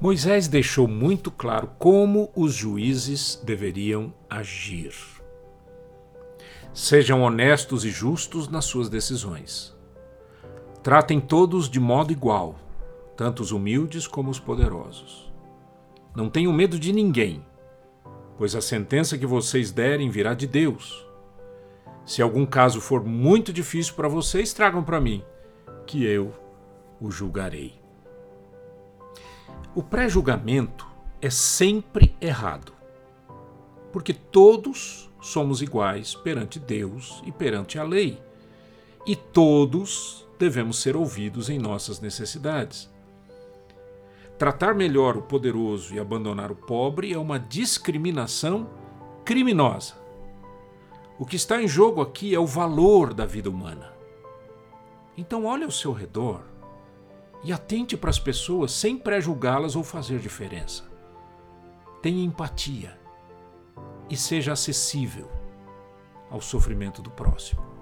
Moisés deixou muito claro como os juízes deveriam agir. Sejam honestos e justos nas suas decisões. Tratem todos de modo igual, tanto os humildes como os poderosos. Não tenham medo de ninguém, pois a sentença que vocês derem virá de Deus. Se algum caso for muito difícil para vocês, tragam para mim, que eu o julgarei. O pré-julgamento é sempre errado, porque todos somos iguais perante Deus e perante a lei, e todos devemos ser ouvidos em nossas necessidades. Tratar melhor o poderoso e abandonar o pobre é uma discriminação criminosa. O que está em jogo aqui é o valor da vida humana. Então, olhe ao seu redor e atente para as pessoas sem pré-julgá-las ou fazer diferença. Tenha empatia e seja acessível ao sofrimento do próximo.